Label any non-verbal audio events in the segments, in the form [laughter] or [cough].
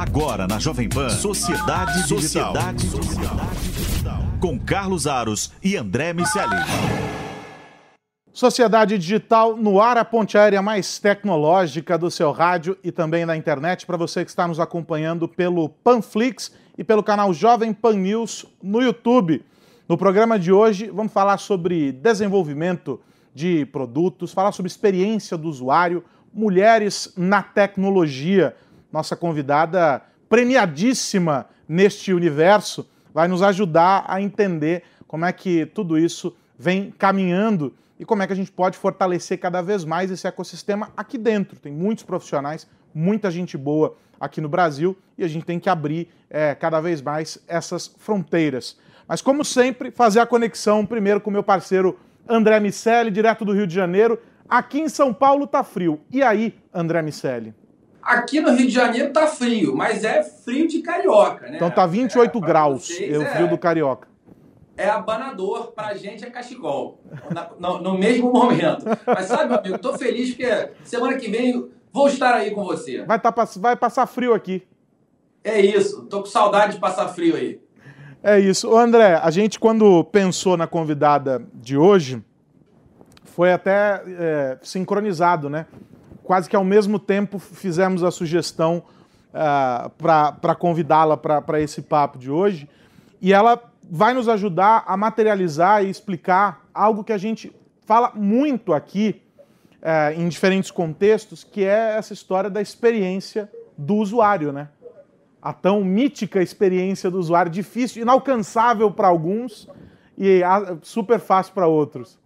Agora na Jovem Pan, Sociedade Digital. Sociedade Digital. Com Carlos Aros e André Miceli. Sociedade Digital no ar, a ponte aérea mais tecnológica do seu rádio e também na internet, para você que está nos acompanhando pelo Panflix e pelo canal Jovem Pan News no YouTube. No programa de hoje, vamos falar sobre desenvolvimento de produtos, falar sobre experiência do usuário, mulheres na tecnologia. Nossa convidada premiadíssima neste universo vai nos ajudar a entender como é que tudo isso vem caminhando e como é que a gente pode fortalecer cada vez mais esse ecossistema aqui dentro. Tem muitos profissionais, muita gente boa aqui no Brasil e a gente tem que abrir é, cada vez mais essas fronteiras. Mas, como sempre, fazer a conexão primeiro com o meu parceiro André Miceli, direto do Rio de Janeiro. Aqui em São Paulo tá frio. E aí, André Miceli? Aqui no Rio de Janeiro tá frio, mas é frio de carioca, né? Então tá 28 é, graus, vocês, é o frio é, do carioca. É abanador, pra gente é cachecol, no, no, mesmo momento. Mas sabe, meu amigo, tô feliz porque semana que vem vou estar aí com você. Vai, tá, vai passar frio aqui. É isso, tô com saudade de passar frio aí. É isso. Ô André, a gente quando pensou na convidada de hoje, foi até é, sincronizado, né? Quase que ao mesmo tempo fizemos a sugestão uh, é, para convidá-la para esse papo de hoje. E ela vai nos ajudar a materializar e explicar algo que a gente fala muito aqui, uh, em diferentes contextos, que é essa história da experiência do usuário, né? a tão mítica experiência do usuário, difícil, inalcançável para alguns e super fácil para outros.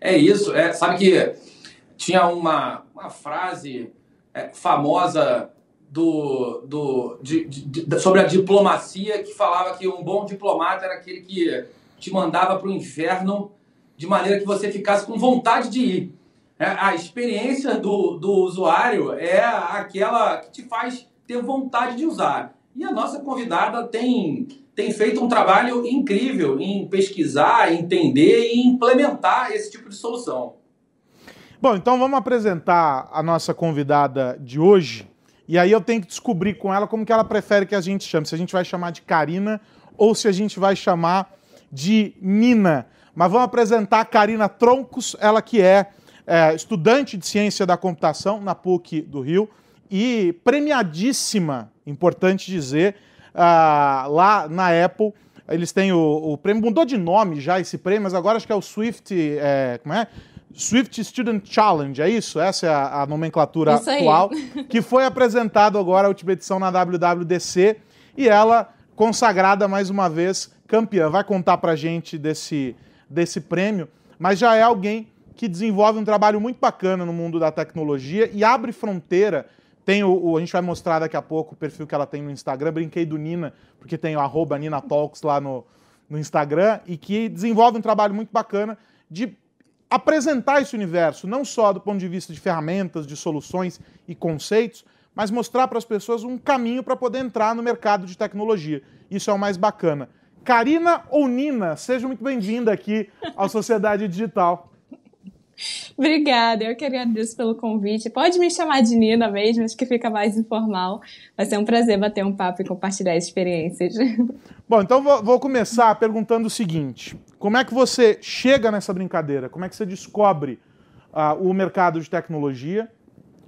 É isso. É, sabe que tinha uma, uma frase é, famosa do, do, de, de, sobre a diplomacia que falava que um bom diplomata era aquele que te mandava para o inferno de maneira que você ficasse com vontade de ir. É, a experiência do, do usuário é aquela que te faz ter vontade de usar. E a nossa convidada tem, tem feito um trabalho incrível em pesquisar, entender e implementar esse tipo de solução. Bom, então vamos apresentar a nossa convidada de hoje. E aí eu tenho que descobrir com ela como que ela prefere que a gente chame. Se a gente vai chamar de Karina ou se a gente vai chamar de Nina. Mas vamos apresentar a Karina Troncos, ela que é, é estudante de ciência da computação na PUC do Rio e premiadíssima, importante dizer, uh, lá na Apple. Eles têm o, o, prêmio, mudou de nome já esse prêmio, mas agora acho que é o Swift, é, como é? Swift Student Challenge, é isso? Essa é a, a nomenclatura isso atual, que foi apresentado agora a última edição na WWDC e ela consagrada mais uma vez campeã. Vai contar pra gente desse, desse prêmio, mas já é alguém que desenvolve um trabalho muito bacana no mundo da tecnologia e abre fronteira tem o, o, a gente vai mostrar daqui a pouco o perfil que ela tem no Instagram. Brinquei do Nina, porque tem o arroba Nina Talks lá no, no Instagram, e que desenvolve um trabalho muito bacana de apresentar esse universo, não só do ponto de vista de ferramentas, de soluções e conceitos, mas mostrar para as pessoas um caminho para poder entrar no mercado de tecnologia. Isso é o mais bacana. Karina ou Nina, seja muito bem-vinda aqui à Sociedade Digital. Obrigada, eu que agradeço pelo convite. Pode me chamar de Nina mesmo, acho que fica mais informal. Vai ser um prazer bater um papo e compartilhar experiências. [laughs] Bom, então vou, começar perguntando o seguinte: como é que você chega nessa brincadeira? Como é que você descobre uh, o mercado de tecnologia?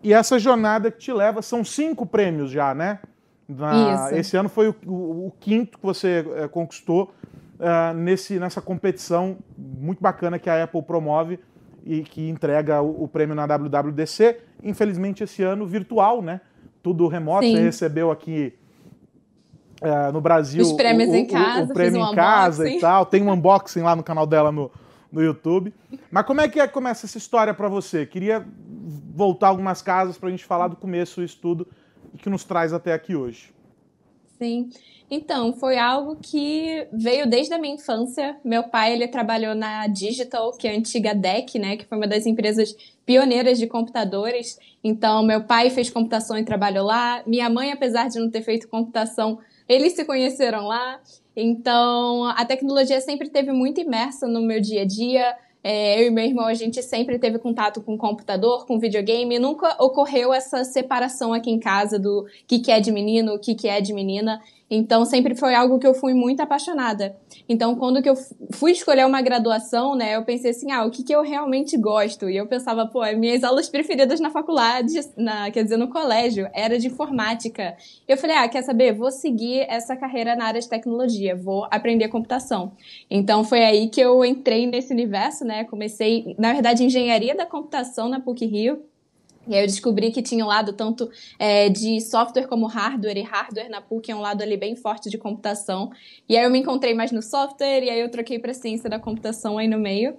E essa jornada que te leva, são cinco prêmios já, né? Na, Isso. Esse ano foi o, o, o quinto que você uh, conquistou uh, nesse, nessa competição muito bacana que a Apple promove e que entrega o, o, prêmio na WWDC. Infelizmente, esse ano virtual, né? Tudo remoto. Sim. Você recebeu aqui uh, no Brasil Os prêmios o, em casa, o, o prêmio um em casa e tal. Tem um unboxing lá no canal dela no, no YouTube. Mas como é que é, começa essa história para você? Queria voltar algumas casas para a gente falar do começo disso tudo e que nos traz até aqui hoje. Sim. Então, foi algo que veio desde a minha infância. Meu pai, ele trabalhou na Digital, que é a antiga DEC, né, que foi uma das empresas pioneiras de computadores. Então, meu pai fez computação e trabalhou lá. Minha mãe, apesar de não ter feito computação, eles se conheceram lá. Então, a tecnologia sempre teve muito imersa no meu dia a dia. É, eu e meu irmão, a gente sempre teve contato com computador, com videogame. Nunca ocorreu essa separação aqui em casa do que, que é de menino, o que, que é de menina. Então, sempre foi algo que eu fui muito apaixonada. Então, quando que eu fui escolher uma graduação, né, eu pensei assim, ah, o que, que eu realmente gosto? E eu pensava, pô, minhas aulas preferidas na faculdade, na, quer dizer, no colégio, era de informática. Eu falei, ah, quer saber? Vou seguir essa carreira na área de tecnologia, vou aprender computação. Então, foi aí que eu entrei nesse universo, né, comecei, na verdade, engenharia da computação na PUC-Rio, e aí eu descobri que tinha um lado tanto é, de software como hardware, e hardware na PUC é um lado ali bem forte de computação. E aí eu me encontrei mais no software, e aí eu troquei para ciência da computação aí no meio.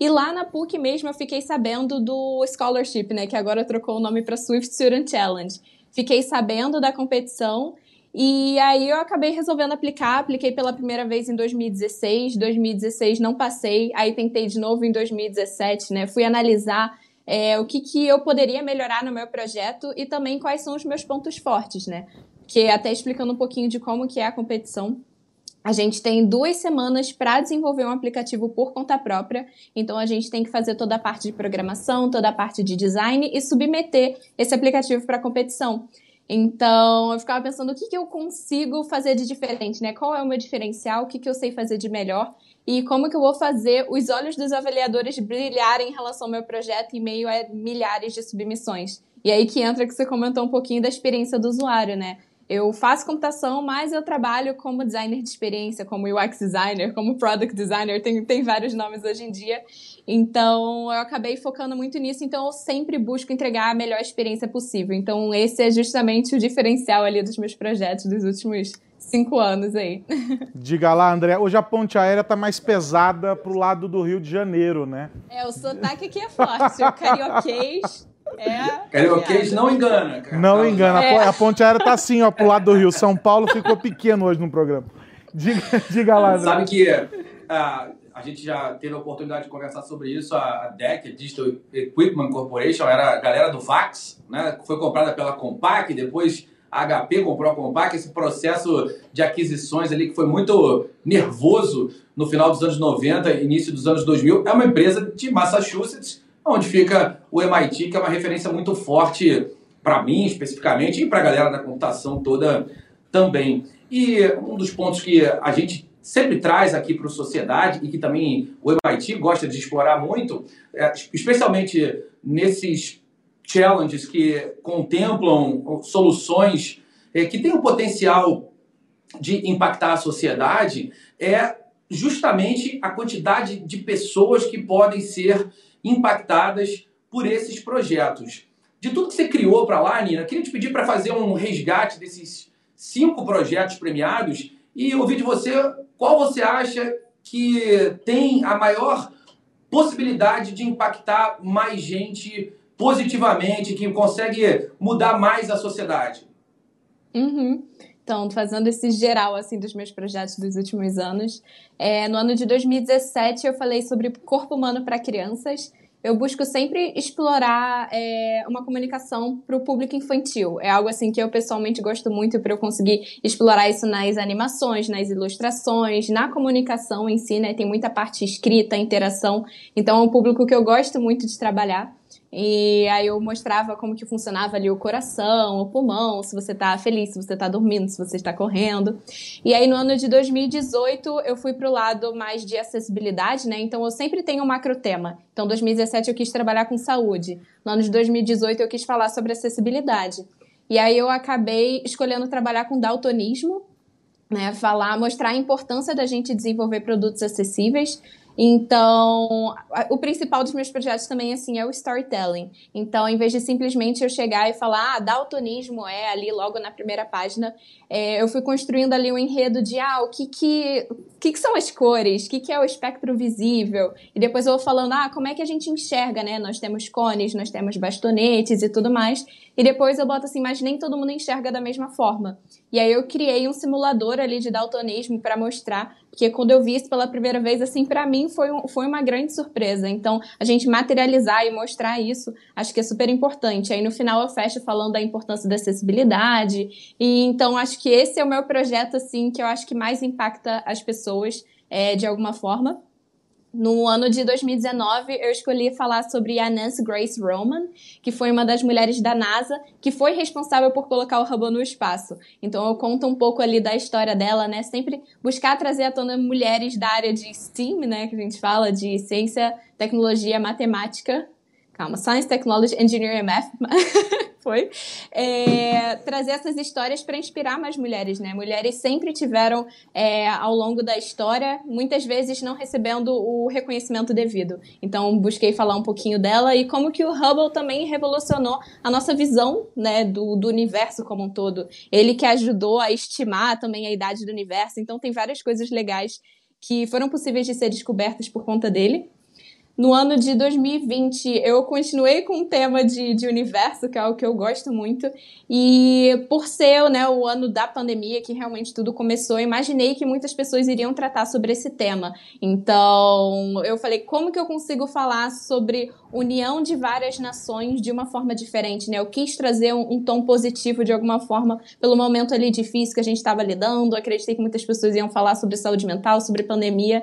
E lá na PUC mesmo eu fiquei sabendo do scholarship, né, que agora trocou o nome para Swift Student Challenge. Fiquei sabendo da competição e aí eu acabei resolvendo aplicar, apliquei pela primeira vez em 2016, 2016 não passei, aí tentei de novo em 2017, né? Fui analisar é, o que, que eu poderia melhorar no meu projeto e também quais são os meus pontos fortes, né? Que até explicando um pouquinho de como que é a competição. A gente tem duas semanas para desenvolver um aplicativo por conta própria, então a gente tem que fazer toda a parte de programação, toda a parte de design e submeter esse aplicativo para a competição. Então, eu ficava pensando o que, que eu consigo fazer de diferente, né? Qual é o meu diferencial, o que, que eu sei fazer de melhor e como que eu vou fazer os olhos dos avaliadores brilharem em relação ao meu projeto em meio a milhares de submissões. E aí que entra que você comentou um pouquinho da experiência do usuário, né? Eu faço computação, mas eu trabalho como designer de experiência, como UX designer, como product designer, tem, tem vários nomes hoje em dia. Então, eu acabei focando muito nisso, então eu sempre busco entregar a melhor experiência possível. Então, esse é justamente o diferencial ali dos meus projetos dos últimos cinco anos aí. [laughs] Diga lá, André. Hoje a ponte aérea tá mais pesada pro lado do Rio de Janeiro, né? É, o sotaque aqui é forte. O carioquês é. [laughs] Carioquês não engana. Cara. Não, engana. É. A ponte aérea tá assim, ó, pro lado do Rio. São Paulo ficou pequeno hoje no programa. Diga, diga lá, André. Sabe que uh, a gente já teve a oportunidade de conversar sobre isso. A DEC, a Digital Equipment Corporation, era a galera do fax, né? Foi comprada pela Compaq, depois a HP comprou a Compaq, esse processo de aquisições ali que foi muito nervoso no final dos anos 90, início dos anos 2000, é uma empresa de Massachusetts, onde fica o MIT, que é uma referência muito forte para mim especificamente e para a galera da computação toda também. E um dos pontos que a gente sempre traz aqui para a sociedade e que também o MIT gosta de explorar muito, é, especialmente nesses challenges que contemplam soluções é, que têm o potencial de impactar a sociedade é justamente a quantidade de pessoas que podem ser impactadas por esses projetos. De tudo que você criou para lá, Nina, queria te pedir para fazer um resgate desses cinco projetos premiados e ouvir de você qual você acha que tem a maior possibilidade de impactar mais gente positivamente, que consegue mudar mais a sociedade? Uhum. Então, fazendo esse geral assim dos meus projetos dos últimos anos, é, no ano de 2017 eu falei sobre corpo humano para crianças eu busco sempre explorar é, uma comunicação para o público infantil. É algo assim que eu pessoalmente gosto muito para eu conseguir explorar isso nas animações, nas ilustrações, na comunicação em si, né? Tem muita parte escrita, interação. Então é um público que eu gosto muito de trabalhar. E aí eu mostrava como que funcionava ali o coração, o pulmão, se você tá feliz, se você tá dormindo, se você está correndo. E aí no ano de 2018 eu fui pro lado mais de acessibilidade, né? Então eu sempre tenho um macro tema. Então 2017 eu quis trabalhar com saúde. No ano de 2018 eu quis falar sobre acessibilidade. E aí eu acabei escolhendo trabalhar com daltonismo, né? Falar, mostrar a importância da gente desenvolver produtos acessíveis então, o principal dos meus projetos também assim é o storytelling. Então, em vez de simplesmente eu chegar e falar, ah, daltonismo é ali logo na primeira página, é, eu fui construindo ali um enredo de, ah, o que que, o que, que são as cores, o que, que é o espectro visível, e depois eu vou falando, ah, como é que a gente enxerga, né? Nós temos cones, nós temos bastonetes e tudo mais, e depois eu boto assim, mas nem todo mundo enxerga da mesma forma. E aí eu criei um simulador ali de daltonismo para mostrar, porque quando eu vi isso pela primeira vez, assim, para mim foi, um, foi uma grande surpresa. Então, a gente materializar e mostrar isso, acho que é super importante. Aí no final eu fecho falando da importância da acessibilidade, e então acho que esse é o meu projeto, assim, que eu acho que mais impacta as pessoas é, de alguma forma. No ano de 2019, eu escolhi falar sobre a Nancy Grace Roman, que foi uma das mulheres da NASA que foi responsável por colocar o Hubble no espaço. Então eu conto um pouco ali da história dela, né? Sempre buscar trazer à tona mulheres da área de STEAM, né? Que a gente fala de ciência, tecnologia, matemática. Calma, Science, Technology, Engineering and Math. [laughs] foi, é, trazer essas histórias para inspirar mais mulheres, né? Mulheres sempre tiveram, é, ao longo da história, muitas vezes não recebendo o reconhecimento devido. Então, busquei falar um pouquinho dela e como que o Hubble também revolucionou a nossa visão, né, do, do universo como um todo. Ele que ajudou a estimar também a idade do universo. Então, tem várias coisas legais que foram possíveis de ser descobertas por conta dele. No ano de 2020, eu continuei com o tema de, de universo, que é o que eu gosto muito. E por ser né, o ano da pandemia, que realmente tudo começou, imaginei que muitas pessoas iriam tratar sobre esse tema. Então, eu falei, como que eu consigo falar sobre união de várias nações de uma forma diferente, né? Eu quis trazer um, um tom positivo de alguma forma pelo momento ali difícil que a gente estava lidando. Acreditei que muitas pessoas iam falar sobre saúde mental, sobre pandemia.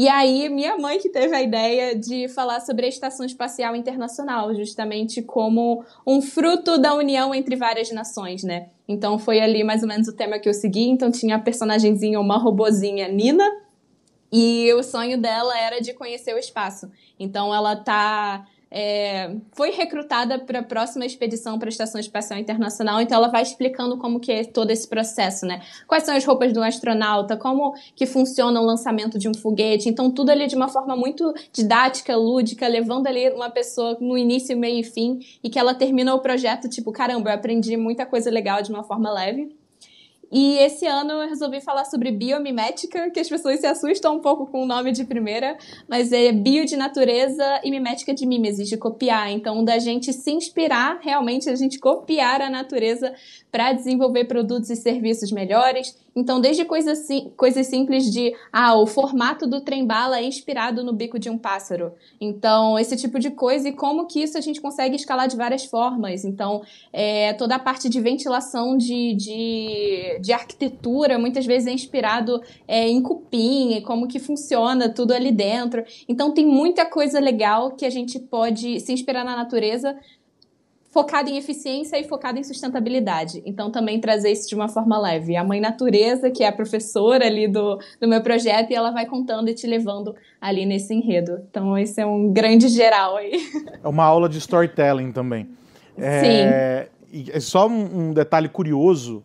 E aí, minha mãe que teve a ideia de falar sobre a Estação Espacial Internacional, justamente como um fruto da união entre várias nações, né? Então foi ali mais ou menos o tema que eu segui. Então tinha a personagemzinha, uma robozinha Nina, e o sonho dela era de conhecer o espaço. Então ela tá é, foi recrutada para a próxima expedição para a Estação Espacial Internacional, então ela vai explicando como que é todo esse processo, né? Quais são as roupas do astronauta, como que funciona o lançamento de um foguete, então tudo ali de uma forma muito didática, lúdica, levando ali uma pessoa no início, meio e fim, e que ela termina o projeto tipo, caramba, eu aprendi muita coisa legal de uma forma leve. E esse ano eu resolvi falar sobre biomimética, que as pessoas se assustam um pouco com o nome de primeira, mas é bio de natureza e mimética de mimesis, de copiar. Então, da gente se inspirar, realmente, a gente copiar a natureza para desenvolver produtos e serviços melhores. Então, desde coisas, simples de, ah, o formato do trem-bala é inspirado no bico de um pássaro. Então, esse tipo de coisa e como que isso a gente consegue escalar de várias formas. Então, é, toda a parte de ventilação de, de, de arquitetura muitas vezes é inspirado é, em cupim e como que funciona tudo ali dentro. Então, tem muita coisa legal que a gente pode se inspirar na natureza focada em eficiência e focada em sustentabilidade. Então, também trazer isso de uma forma leve. A mãe natureza, que é a professora ali do, do meu projeto, e ela vai contando e te levando ali nesse enredo. Então, esse é um grande geral aí. É uma aula de storytelling também. É, Sim. É só um, um detalhe curioso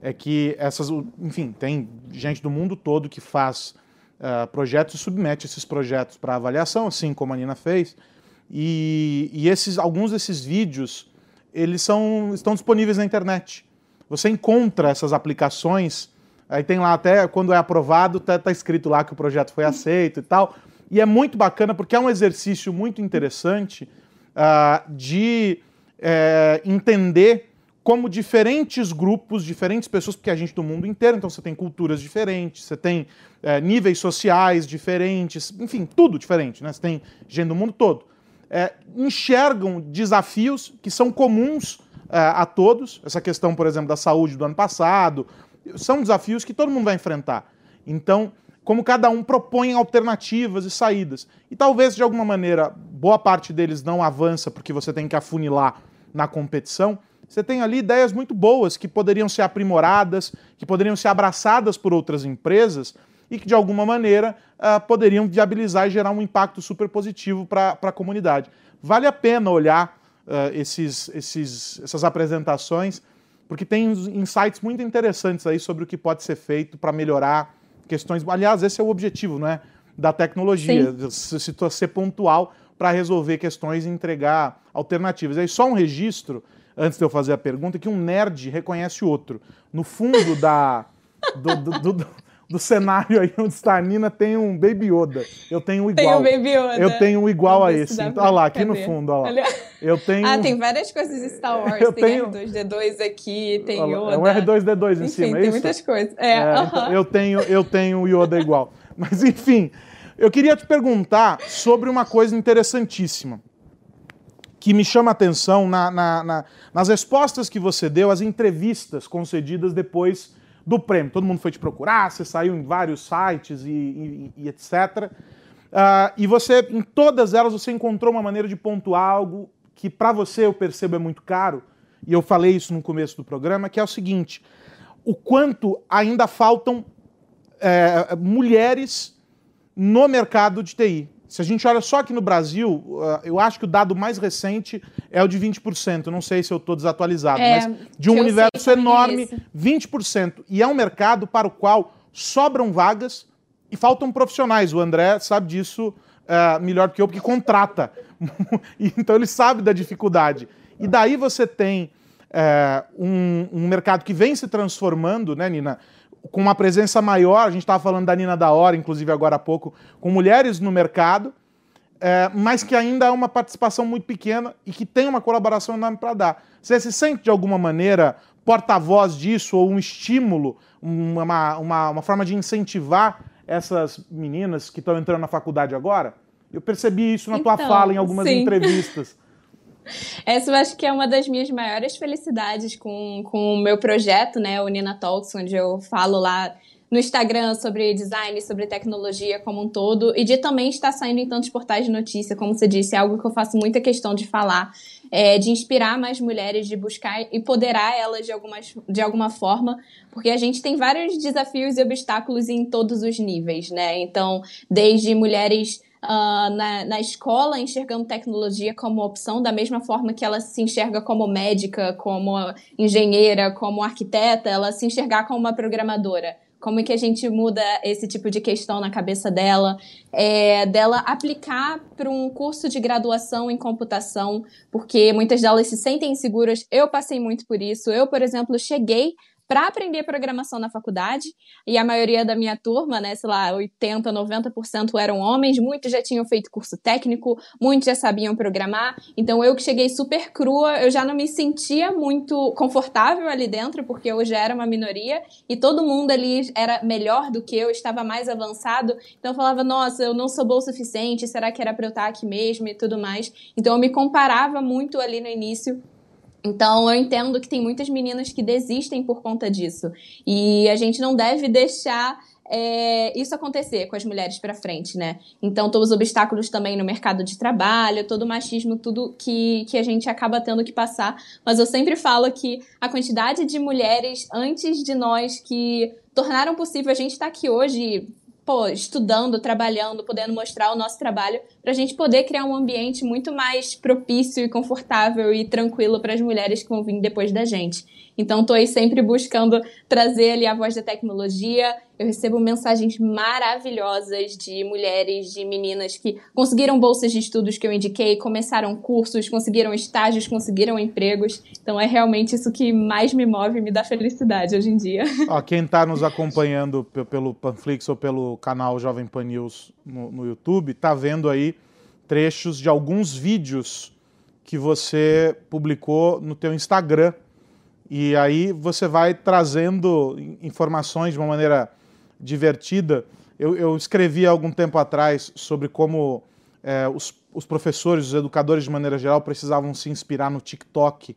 é que essas, enfim, tem gente do mundo todo que faz uh, projetos e submete esses projetos para avaliação, assim como a Nina fez. E, e esses, alguns desses vídeos eles são, estão disponíveis na internet. Você encontra essas aplicações, aí tem lá até quando é aprovado, está tá escrito lá que o projeto foi aceito e tal. E é muito bacana porque é um exercício muito interessante uh, de é, entender como diferentes grupos, diferentes pessoas, porque a gente do mundo inteiro, então você tem culturas diferentes, você tem é, níveis sociais diferentes, enfim, tudo diferente, né? Você tem gente do mundo todo é, enxergam desafios que são comuns é, a todos. Essa questão, por exemplo, da saúde do ano passado, são desafios que todo mundo vai enfrentar. Então, como cada um propõe alternativas e saídas. E talvez, de alguma maneira, boa parte deles não avança porque você tem que afunilar na competição. Você tem ali ideias muito boas que poderiam ser aprimoradas, que poderiam ser abraçadas por outras empresas e que, de alguma maneira, uh, poderiam viabilizar e gerar um impacto super positivo para a comunidade. Vale a pena olhar uh, esses, esses, essas apresentações, porque tem insights muito interessantes aí sobre o que pode ser feito para melhorar questões. Aliás, esse é o objetivo né, da tecnologia, se, se ser pontual para resolver questões e entregar alternativas. Aí só um registro, antes de eu fazer a pergunta, que um nerd reconhece o outro. No fundo da, do, do, do, do cenário aí onde está a Nina tem um Baby Yoda. Eu tenho um igual. Tem um Baby Yoda. Eu tenho um igual a esse. Então, olha lá, aqui no fundo, olha lá. Eu tenho... Ah, tem várias coisas de Star Wars. Eu tem tenho... R2D2 aqui, tem Yoda. É um R2D2 em enfim, cima, é tem isso? muitas coisas. É, é uh -huh. eu tenho eu tenho o Yoda igual. Mas enfim, eu queria te perguntar sobre uma coisa interessantíssima que me chama a atenção na, na, na, nas respostas que você deu, as entrevistas concedidas depois do prêmio. Todo mundo foi te procurar, você saiu em vários sites e, e, e etc. Uh, e você, em todas elas, você encontrou uma maneira de pontuar algo que para você eu percebo é muito caro, e eu falei isso no começo do programa, que é o seguinte: o quanto ainda faltam é, mulheres no mercado de TI. Se a gente olha só aqui no Brasil, uh, eu acho que o dado mais recente é o de 20%. Não sei se eu estou desatualizado, é, mas de um universo enorme, 20%. E é um mercado para o qual sobram vagas e faltam profissionais. O André sabe disso uh, melhor que eu, porque contrata. [laughs] então ele sabe da dificuldade. E daí você tem uh, um, um mercado que vem se transformando, né, Nina? Com uma presença maior, a gente estava falando da Nina da Hora, inclusive agora há pouco, com mulheres no mercado, é, mas que ainda é uma participação muito pequena e que tem uma colaboração enorme para dar. Você se sente de alguma maneira porta-voz disso ou um estímulo, uma, uma, uma forma de incentivar essas meninas que estão entrando na faculdade agora? Eu percebi isso na então, tua fala em algumas sim. entrevistas. [laughs] Essa eu acho que é uma das minhas maiores felicidades com, com o meu projeto, né, o Nina Talks, onde eu falo lá no Instagram sobre design, sobre tecnologia como um todo, e de também estar saindo em tantos portais de notícia, como você disse, é algo que eu faço muita questão de falar, é, de inspirar mais mulheres, de buscar empoderar elas de, algumas, de alguma forma, porque a gente tem vários desafios e obstáculos em todos os níveis, né? Então, desde mulheres uh, na, na escola enxergando tecnologia como opção, da mesma forma que ela se enxerga como médica, como engenheira, como arquiteta, ela se enxergar como uma programadora. Como é que a gente muda esse tipo de questão na cabeça dela? É, dela aplicar para um curso de graduação em computação, porque muitas delas se sentem inseguras. Eu passei muito por isso. Eu, por exemplo, cheguei para aprender programação na faculdade, e a maioria da minha turma, né, sei lá, 80, 90% eram homens, muitos já tinham feito curso técnico, muitos já sabiam programar, então eu que cheguei super crua, eu já não me sentia muito confortável ali dentro, porque eu já era uma minoria, e todo mundo ali era melhor do que eu, estava mais avançado, então eu falava, nossa, eu não sou boa o suficiente, será que era para eu estar aqui mesmo? e tudo mais, então eu me comparava muito ali no início então, eu entendo que tem muitas meninas que desistem por conta disso. E a gente não deve deixar é, isso acontecer com as mulheres para frente, né? Então, todos os obstáculos também no mercado de trabalho, todo o machismo, tudo que, que a gente acaba tendo que passar. Mas eu sempre falo que a quantidade de mulheres antes de nós que tornaram possível a gente estar aqui hoje pô, estudando, trabalhando, podendo mostrar o nosso trabalho, para a gente poder criar um ambiente muito mais propício e confortável e tranquilo para as mulheres que vão vir depois da gente. Então, estou aí sempre buscando trazer ali a voz da tecnologia. Eu recebo mensagens maravilhosas de mulheres, de meninas que conseguiram bolsas de estudos que eu indiquei, começaram cursos, conseguiram estágios, conseguiram empregos. Então, é realmente isso que mais me move e me dá felicidade hoje em dia. Ó, quem está nos acompanhando pelo Panflix ou pelo canal Jovem Pan News no, no YouTube, está vendo aí trechos de alguns vídeos que você publicou no teu Instagram e aí você vai trazendo informações de uma maneira divertida. Eu, eu escrevi há algum tempo atrás sobre como é, os, os, professores, os educadores de maneira geral, precisavam se inspirar no TikTok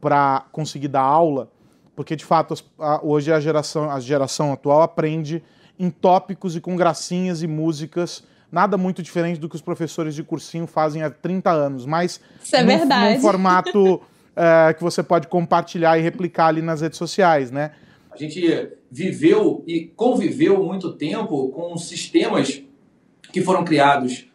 para conseguir dar aula, porque de fato hoje a geração, a geração atual aprende em tópicos e com gracinhas e músicas nada muito diferente do que os professores de cursinho fazem há 30 anos, mas Isso é num, verdade. num formato [laughs] é, que você pode compartilhar e replicar ali nas redes sociais, né? A gente viveu e conviveu muito tempo com sistemas que foram criados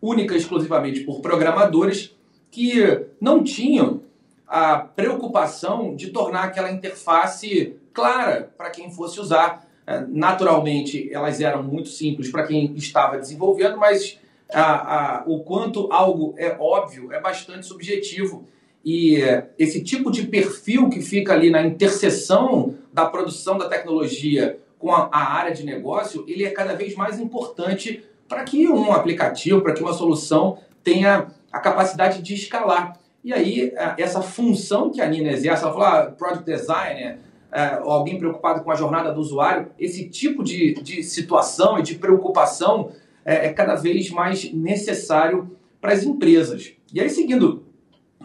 única e exclusivamente por programadores que não tinham a preocupação de tornar aquela interface clara para quem fosse usar. É, naturalmente, elas eram muito simples para quem estava desenvolvendo, mas a, a, o quanto algo é óbvio é bastante subjetivo e esse tipo de perfil que fica ali na interseção da produção da tecnologia com a, área de negócio, ele é cada vez mais importante para que um aplicativo, para que uma solução tenha a capacidade de escalar. E aí, essa função que a Nina exerce, ela falou, ah, product designer, é, alguém preocupado com a jornada do usuário, esse tipo de, de situação e de preocupação é, é cada vez mais necessário para as empresas. E aí, seguindo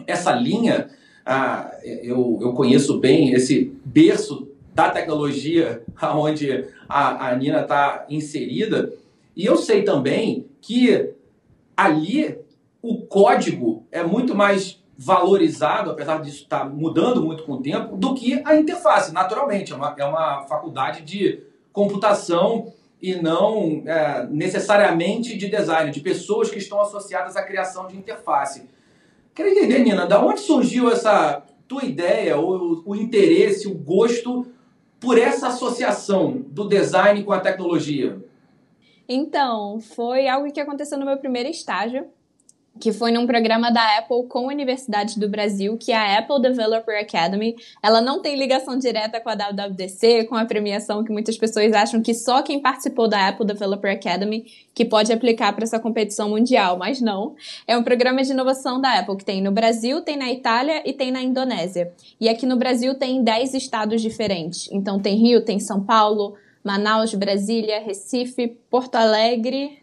essa linha, ah, eu, eu conheço bem esse berço da tecnologia [laughs] onde a, a Nina está inserida E eu sei também que ali o código é muito mais valorizado, apesar disso estar tá mudando muito com o tempo, do que a interface, naturalmente. É uma, é uma faculdade de computação e não é, necessariamente de design, de pessoas que estão associadas à criação de interface. Quero entender, Nina, da onde surgiu essa tua ideia, o, o interesse, o gosto por essa associação do design com a tecnologia? Então, foi algo que aconteceu no meu primeiro estágio que foi num programa da Apple com universidades do Brasil, que é a Apple Developer Academy. Ela não tem ligação direta com a WWDC, com a premiação que muitas pessoas acham que só quem participou da Apple Developer Academy que pode aplicar para essa competição mundial, mas não. É um programa de inovação da Apple que tem no Brasil, tem na Itália e tem na Indonésia. E aqui no Brasil tem 10 estados diferentes. Então tem Rio, tem São Paulo, Manaus, Brasília, Recife, Porto Alegre,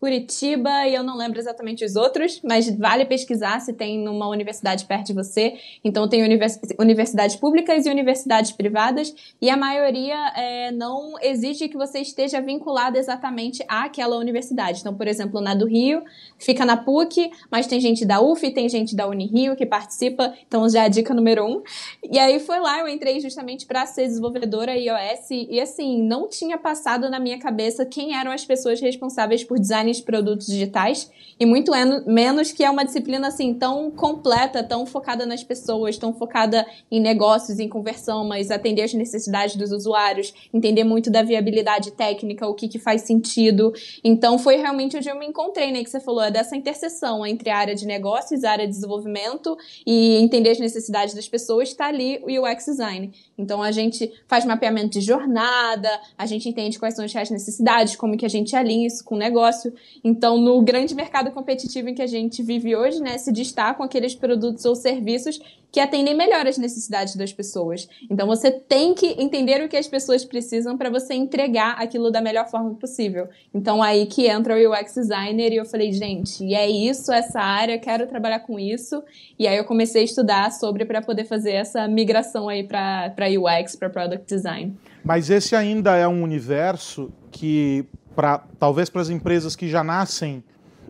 Curitiba e eu não lembro exatamente os outros, mas vale pesquisar se tem numa universidade perto de você. Então tem univers universidades públicas e universidades privadas e a maioria é, não exige que você esteja vinculado exatamente àquela universidade. Então, por exemplo, na do Rio fica na PUC, mas tem gente da UF, tem gente da Unirio que participa. Então já é a dica número um. E aí foi lá, eu entrei justamente para ser desenvolvedora iOS e assim não tinha passado na minha cabeça quem eram as pessoas responsáveis por design de produtos digitais e muito menos que é uma disciplina assim tão completa, tão focada nas pessoas, tão focada em negócios, em conversão, mas atender as necessidades dos usuários, entender muito da viabilidade técnica, o que, que faz sentido. Então foi realmente onde eu me encontrei, né, que você falou, é dessa interseção entre a área de negócios, a área de desenvolvimento e entender as necessidades das pessoas, está ali o UX design. Então a gente faz mapeamento de jornada, a gente entende quais são as reais necessidades, como que a gente alinha isso com o negócio. Então, no grande mercado competitivo em que a gente vive hoje, né, se destacam aqueles produtos ou serviços que atendem melhor as necessidades das pessoas. Então, você tem que entender o que as pessoas precisam para você entregar aquilo da melhor forma possível. Então, aí que entra o UX designer e eu falei, gente, e é isso, essa área, quero trabalhar com isso. E aí eu comecei a estudar sobre para poder fazer essa migração aí para UX, para product design. Mas esse ainda é um universo que para talvez para as empresas que já nascem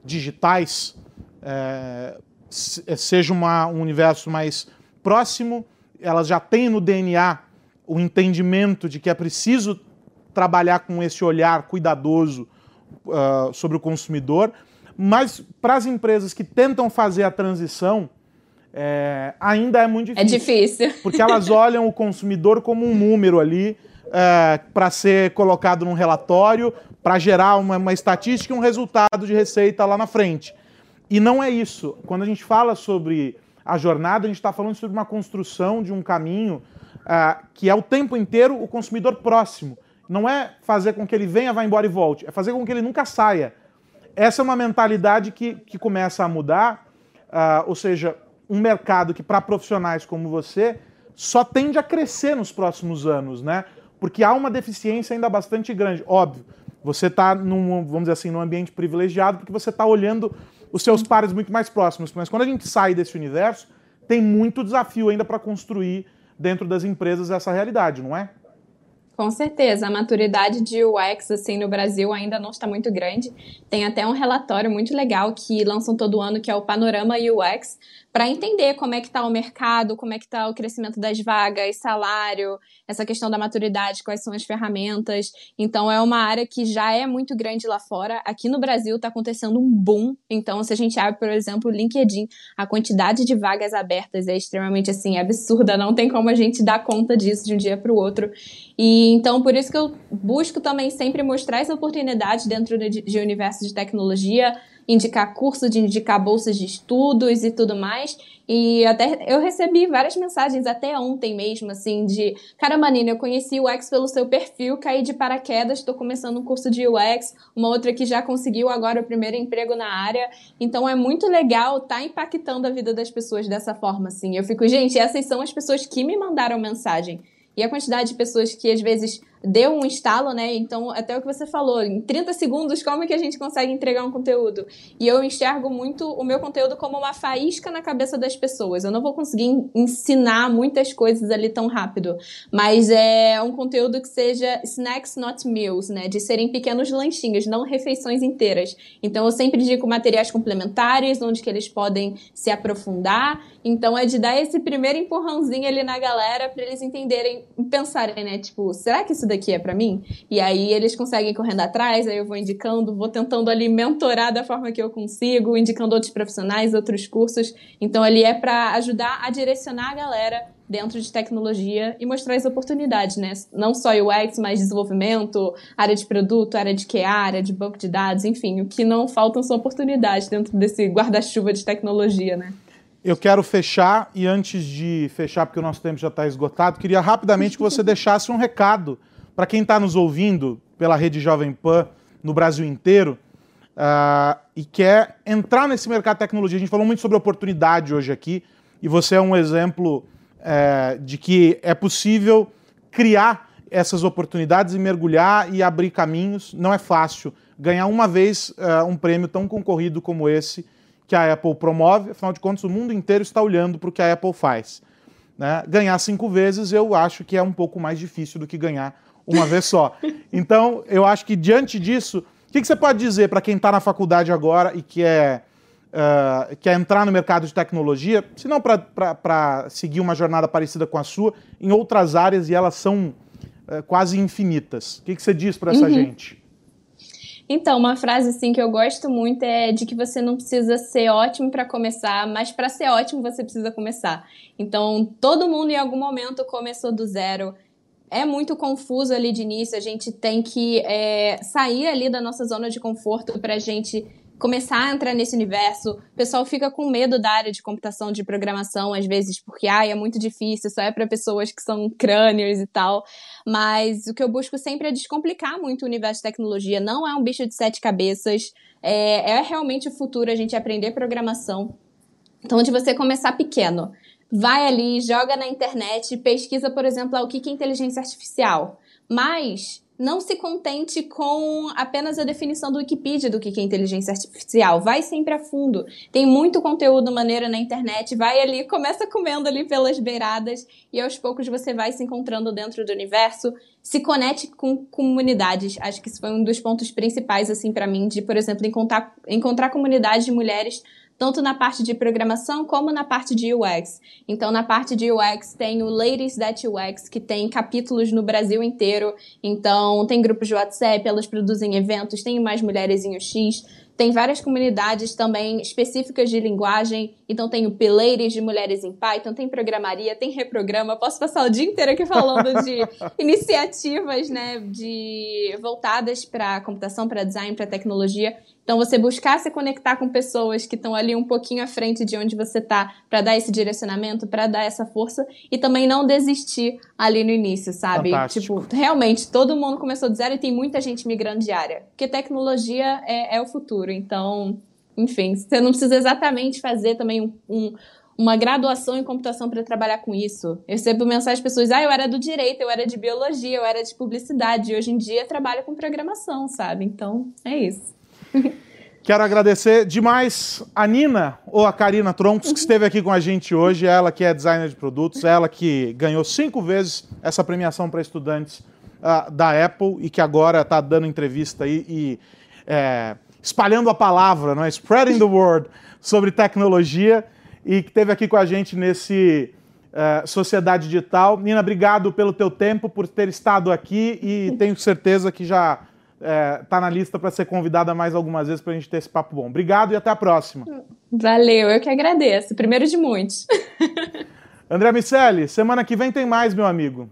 digitais é, é, seja uma, um universo mais próximo, elas já têm no DNA o entendimento de que é preciso trabalhar com esse olhar cuidadoso uh, sobre o consumidor, mas para as empresas que tentam fazer a transição, é, ainda é muito difícil. É difícil. Porque elas [laughs] olham o consumidor como um número ali é, para ser colocado num relatório, para gerar uma, uma estatística e um resultado de receita lá na frente. E não é isso. Quando a gente fala sobre a jornada, a gente está falando sobre uma construção de um caminho uh, que é o tempo inteiro o consumidor próximo. Não é fazer com que ele venha, vá embora e volte. É fazer com que ele nunca saia. Essa é uma mentalidade que, que começa a mudar. Uh, ou seja, um mercado que, para profissionais como você, só tende a crescer nos próximos anos, né? Porque há uma deficiência ainda bastante grande. Óbvio, você está, vamos dizer assim, num ambiente privilegiado porque você está olhando os seus pares muito mais próximos. Mas quando a gente sai desse universo, tem muito desafio ainda para construir dentro das empresas essa realidade, não é? Com certeza, a maturidade de UX assim no Brasil ainda não está muito grande. Tem até um relatório muito legal que lançam todo ano que é o Panorama UX, para entender como é que está o mercado, como é que está o crescimento das vagas, salário, essa questão da maturidade, quais são as ferramentas. Então é uma área que já é muito grande lá fora. Aqui no Brasil está acontecendo um boom. Então se a gente abre, por exemplo, o LinkedIn, a quantidade de vagas abertas é extremamente assim absurda. Não tem como a gente dar conta disso de um dia para o outro. E então por isso que eu busco também sempre mostrar essa oportunidade dentro de, de universo de tecnologia indicar curso, de indicar bolsas de estudos e tudo mais. E até eu recebi várias mensagens até ontem mesmo, assim, de caramba, Nina, eu conheci o UX pelo seu perfil, caí de paraquedas, estou começando um curso de UX, uma outra que já conseguiu agora o primeiro emprego na área. Então é muito legal tá impactando a vida das pessoas dessa forma, assim. Eu fico, gente, essas são as pessoas que me mandaram mensagem. E a quantidade de pessoas que às vezes deu um estalo, né? Então, até o que você falou, em 30 segundos, como é que a gente consegue entregar um conteúdo? E eu enxergo muito o meu conteúdo como uma faísca na cabeça das pessoas. Eu não vou conseguir ensinar muitas coisas ali tão rápido, mas é um conteúdo que seja snacks, not meals, né? De serem pequenos lanchinhos, não refeições inteiras. Então, eu sempre digo materiais complementares, onde que eles podem se aprofundar. Então, é de dar esse primeiro empurrãozinho ali na galera para eles entenderem, pensarem, né? Tipo, será que isso daqui é para mim? E aí eles conseguem correndo atrás, aí eu vou indicando, vou tentando ali mentorar da forma que eu consigo, indicando outros profissionais, outros cursos. Então ali é para ajudar a direcionar a galera dentro de tecnologia e mostrar as oportunidades, né? Não só UX, mas desenvolvimento, área de produto, área de QA, área de banco de dados, enfim, o que não faltam são oportunidades dentro desse guarda-chuva de tecnologia, né? Eu quero fechar e antes de fechar, porque o nosso tempo já está esgotado, queria rapidamente que você [laughs] deixasse um recado para quem está nos ouvindo pela rede Jovem Pan no Brasil inteiro uh, e quer entrar nesse mercado de tecnologia. A gente falou muito sobre oportunidade hoje aqui e você é um exemplo uh, de que é possível criar essas oportunidades e mergulhar e abrir caminhos. Não é fácil ganhar uma vez uh, um prêmio tão concorrido como esse que a Apple promove, afinal de contas, o mundo inteiro está olhando para o que a Apple faz. Né? Ganhar cinco vezes eu acho que é um pouco mais difícil do que ganhar uma vez só. Então, eu acho que diante disso, o que, que você pode dizer para quem está na faculdade agora e quer, uh, quer entrar no mercado de tecnologia, se não para seguir uma jornada parecida com a sua, em outras áreas e elas são uh, quase infinitas? O que, que você diz para essa uhum. gente? Então, uma frase assim que eu gosto muito é de que você não precisa ser ótimo para começar, mas para ser ótimo você precisa começar. Então, todo mundo em algum momento começou do zero é muito confuso ali de início. A gente tem que é, sair ali da nossa zona de conforto para a gente começar a entrar nesse universo. O pessoal fica com medo da área de computação, de programação, às vezes, porque ai, é muito difícil, só é para pessoas que são crânios e tal. Mas o que eu busco sempre é descomplicar muito o universo de tecnologia. Não é um bicho de sete cabeças. É, é realmente o futuro a gente aprender programação. Então, de você começar pequeno vai ali, joga na internet, pesquisa, por exemplo, o que é inteligência artificial. Mas não se contente com apenas a definição do Wikipedia do que é inteligência artificial. Vai sempre a fundo. Tem muito conteúdo maneiro na internet. Vai ali, [laughs] começa comendo ali pelas beiradas e aos poucos você vai se encontrando dentro do universo. Se conecte com comunidades. Acho que isso foi um dos pontos principais, assim, para mim, de, por exemplo, encontrar, encontrar comunidades de mulheres tanto na parte de programação como na parte de UX. Então, na parte de UX tem o Ladies That UX, que tem capítulos no Brasil inteiro. Então, tem grupos de WhatsApp, elas produzem eventos, tem mais mulheres em UX. Tem várias comunidades também específicas de linguagem. Então tem o Pilates de mulheres em Python, tem programaria, tem reprograma. Posso passar o dia inteiro aqui falando de [laughs] iniciativas, né, de voltadas para computação, para design, para tecnologia. Então, você buscar se conectar com pessoas que estão ali um pouquinho à frente de onde você está, para dar esse direcionamento, para dar essa força e também não desistir ali no início, sabe? Fantástico. Tipo, realmente, todo mundo começou do zero e tem muita gente migrando de área. Porque tecnologia é, é o futuro. Então, enfim, você não precisa exatamente fazer também um, um uma graduação em computação para trabalhar com isso. Eu recebo mensagens de pessoas, ah, eu era do direito, eu era de biologia, eu era de publicidade, e hoje em dia trabalho com programação, sabe? Então, é isso. [laughs] Quero agradecer demais a Nina, ou a Karina Troncos, que esteve aqui com a gente hoje. Ela que é designer de produtos, ela que ganhou cinco vezes essa premiação para estudantes uh, da Apple e que agora está dando entrevista aí e é, espalhando a palavra, não é? spreading the word [laughs] sobre tecnologia e que esteve aqui com a gente nesse uh, Sociedade Digital. Nina, obrigado pelo teu tempo, por ter estado aqui e tenho certeza que já é, tá na lista para ser convidada mais algumas vezes para a gente ter esse papo bom. Obrigado e até a próxima. Valeu, eu que agradeço. Primeiro de muitos. [laughs] André Miceli, semana que vem tem mais, meu amigo.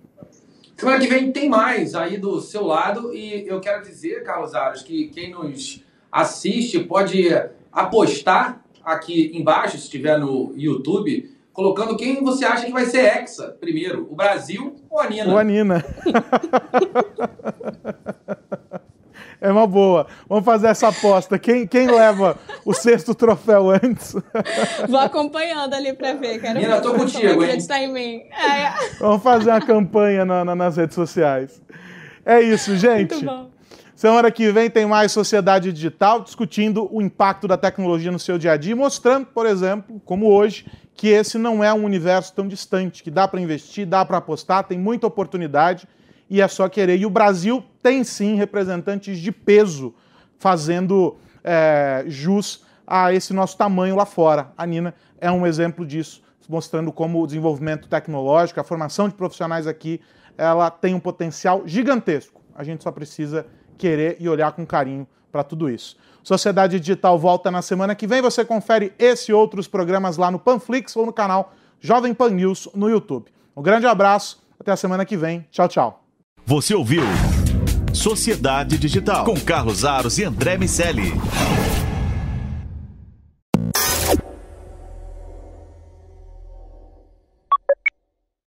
Semana que vem tem mais aí do seu lado e eu quero dizer, Carlos Aros, que quem nos assiste pode apostar aqui embaixo, se estiver no YouTube, colocando quem você acha que vai ser hexa primeiro, o Brasil ou a Nina? Ou a Nina. [laughs] É uma boa. Vamos fazer essa aposta. Quem, quem leva o sexto troféu antes? [laughs] Vou acompanhando ali pra ver. Quero Nina, tô contigo, hein? Tá em mim. É. Vamos fazer uma campanha na, na, nas redes sociais. É isso, gente. Muito bom. Semana que vem tem mais Sociedade Digital discutindo o impacto da tecnologia no seu dia a dia, mostrando, por exemplo, como hoje, que esse não é um universo tão distante, que dá para investir, dá para apostar, tem muita oportunidade e é só querer. E o Brasil tem sim representantes de peso fazendo é, jus a esse nosso tamanho lá fora. A Nina é um exemplo disso, mostrando como o desenvolvimento tecnológico, a formação de profissionais aqui, ela tem um potencial gigantesco. A gente só precisa querer e olhar com carinho para tudo isso. Sociedade Digital volta na semana que vem. Você confere esse e outros programas lá no Panflix ou no canal Jovem Pan News no YouTube. Um grande abraço, até a semana que vem. Tchau, tchau. Você ouviu Sociedade Digital com Carlos Aros e André Miscelli.